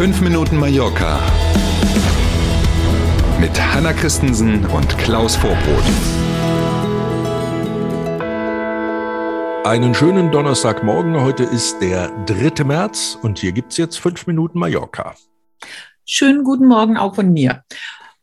5 Minuten Mallorca mit Hanna Christensen und Klaus Vorbrot. Einen schönen Donnerstagmorgen. Heute ist der 3. März und hier gibt es jetzt 5 Minuten Mallorca. Schönen guten Morgen auch von mir.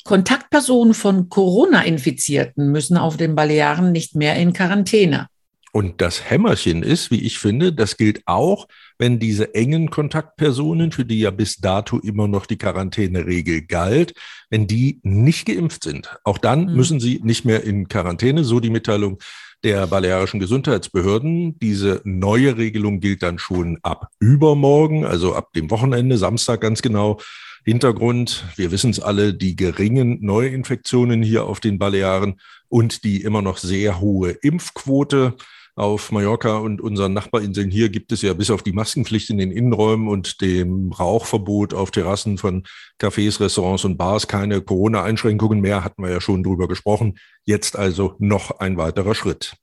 Kontaktpersonen von Corona-Infizierten müssen auf den Balearen nicht mehr in Quarantäne. Und das Hämmerchen ist, wie ich finde, das gilt auch, wenn diese engen Kontaktpersonen, für die ja bis dato immer noch die Quarantäneregel galt, wenn die nicht geimpft sind. Auch dann mhm. müssen sie nicht mehr in Quarantäne, so die Mitteilung der balearischen Gesundheitsbehörden. Diese neue Regelung gilt dann schon ab übermorgen, also ab dem Wochenende, Samstag ganz genau. Hintergrund, wir wissen es alle, die geringen Neuinfektionen hier auf den Balearen und die immer noch sehr hohe Impfquote auf Mallorca und unseren Nachbarinseln hier gibt es ja bis auf die Maskenpflicht in den Innenräumen und dem Rauchverbot auf Terrassen von Cafés, Restaurants und Bars keine Corona-Einschränkungen mehr, hatten wir ja schon drüber gesprochen. Jetzt also noch ein weiterer Schritt.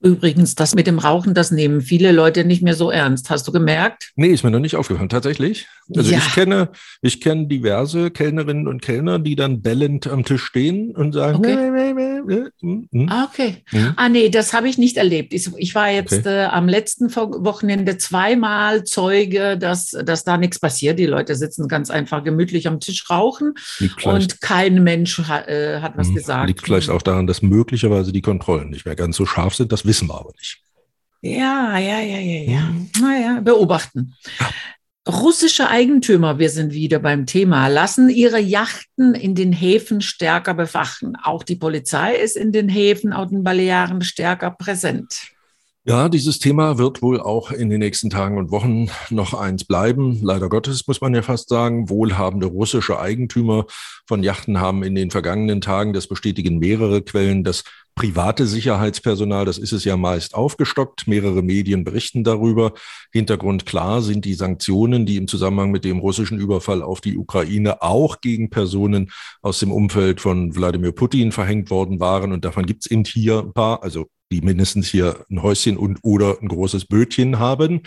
Übrigens, das mit dem Rauchen, das nehmen viele Leute nicht mehr so ernst. Hast du gemerkt? Nee, ist mir noch nicht aufgefallen, tatsächlich. Also ja. ich kenne, ich kenne diverse Kellnerinnen und Kellner, die dann bellend am Tisch stehen und sagen, okay. Meh, meh, meh, hm. Ah, okay. Hm. Ah, nee, das habe ich nicht erlebt. Ich, ich war jetzt okay. äh, am letzten Wochenende zweimal Zeuge, dass, dass da nichts passiert. Die Leute sitzen ganz einfach gemütlich am Tisch rauchen und kein Mensch ha, äh, hat was hm. gesagt. Liegt vielleicht auch daran, dass möglicherweise die Kontrollen nicht mehr ganz so scharf sind. Das wissen wir aber nicht. Ja, ja, ja, ja, ja. Naja, beobachten. Ja. Russische Eigentümer, wir sind wieder beim Thema, lassen ihre Yachten in den Häfen stärker bewachen. Auch die Polizei ist in den Häfen auf den Balearen stärker präsent. Ja, dieses Thema wird wohl auch in den nächsten Tagen und Wochen noch eins bleiben. Leider Gottes muss man ja fast sagen, wohlhabende russische Eigentümer von Yachten haben in den vergangenen Tagen, das bestätigen mehrere Quellen, das private Sicherheitspersonal, das ist es ja meist aufgestockt. Mehrere Medien berichten darüber. Hintergrund klar sind die Sanktionen, die im Zusammenhang mit dem russischen Überfall auf die Ukraine auch gegen Personen aus dem Umfeld von Wladimir Putin verhängt worden waren. Und davon gibt es eben hier ein paar, also die mindestens hier ein Häuschen und oder ein großes Bötchen haben.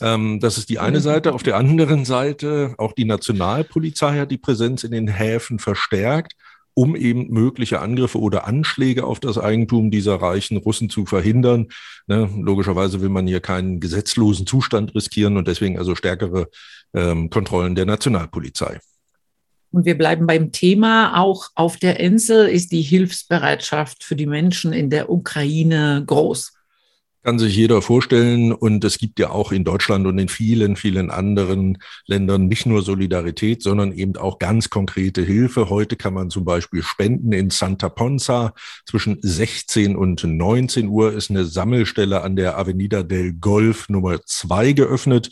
Ähm, das ist die eine mhm. Seite. Auf der anderen Seite, auch die Nationalpolizei hat die Präsenz in den Häfen verstärkt, um eben mögliche Angriffe oder Anschläge auf das Eigentum dieser reichen Russen zu verhindern. Ne, logischerweise will man hier keinen gesetzlosen Zustand riskieren und deswegen also stärkere ähm, Kontrollen der Nationalpolizei. Und wir bleiben beim Thema. Auch auf der Insel ist die Hilfsbereitschaft für die Menschen in der Ukraine groß. Kann sich jeder vorstellen. Und es gibt ja auch in Deutschland und in vielen, vielen anderen Ländern nicht nur Solidarität, sondern eben auch ganz konkrete Hilfe. Heute kann man zum Beispiel spenden in Santa Ponza. Zwischen 16 und 19 Uhr ist eine Sammelstelle an der Avenida del Golf Nummer 2 geöffnet.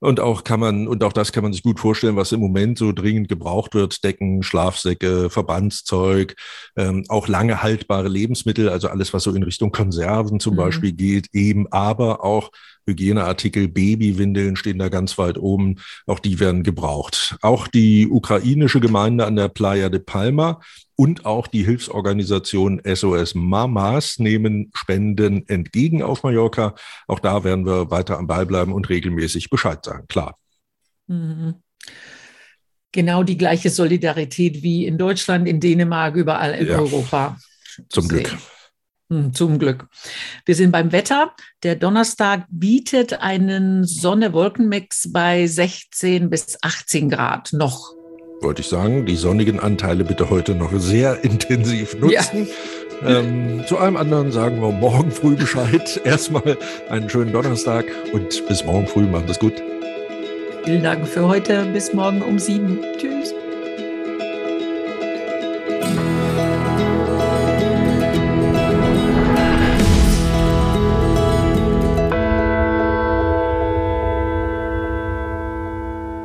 Und auch kann man, und auch das kann man sich gut vorstellen, was im Moment so dringend gebraucht wird. Decken, Schlafsäcke, Verbandszeug, ähm, auch lange haltbare Lebensmittel, also alles, was so in Richtung Konserven zum mhm. Beispiel geht, eben, aber auch Hygieneartikel, Babywindeln stehen da ganz weit oben. Auch die werden gebraucht. Auch die ukrainische Gemeinde an der Playa de Palma und auch die Hilfsorganisation SOS Mamas nehmen Spenden entgegen auf Mallorca. Auch da werden wir weiter am Ball bleiben und regelmäßig Bescheid sagen, klar. Mhm. Genau die gleiche Solidarität wie in Deutschland, in Dänemark, überall in ja, Europa. Zum Glück. Hm, zum Glück. Wir sind beim Wetter. Der Donnerstag bietet einen Sonne-Wolken-Mix bei 16 bis 18 Grad noch. Wollte ich sagen, die sonnigen Anteile bitte heute noch sehr intensiv nutzen. Ja. Ähm, zu allem anderen sagen wir morgen früh Bescheid. Erstmal einen schönen Donnerstag und bis morgen früh. Macht es gut. Vielen Dank für heute. Bis morgen um sieben. Tschüss.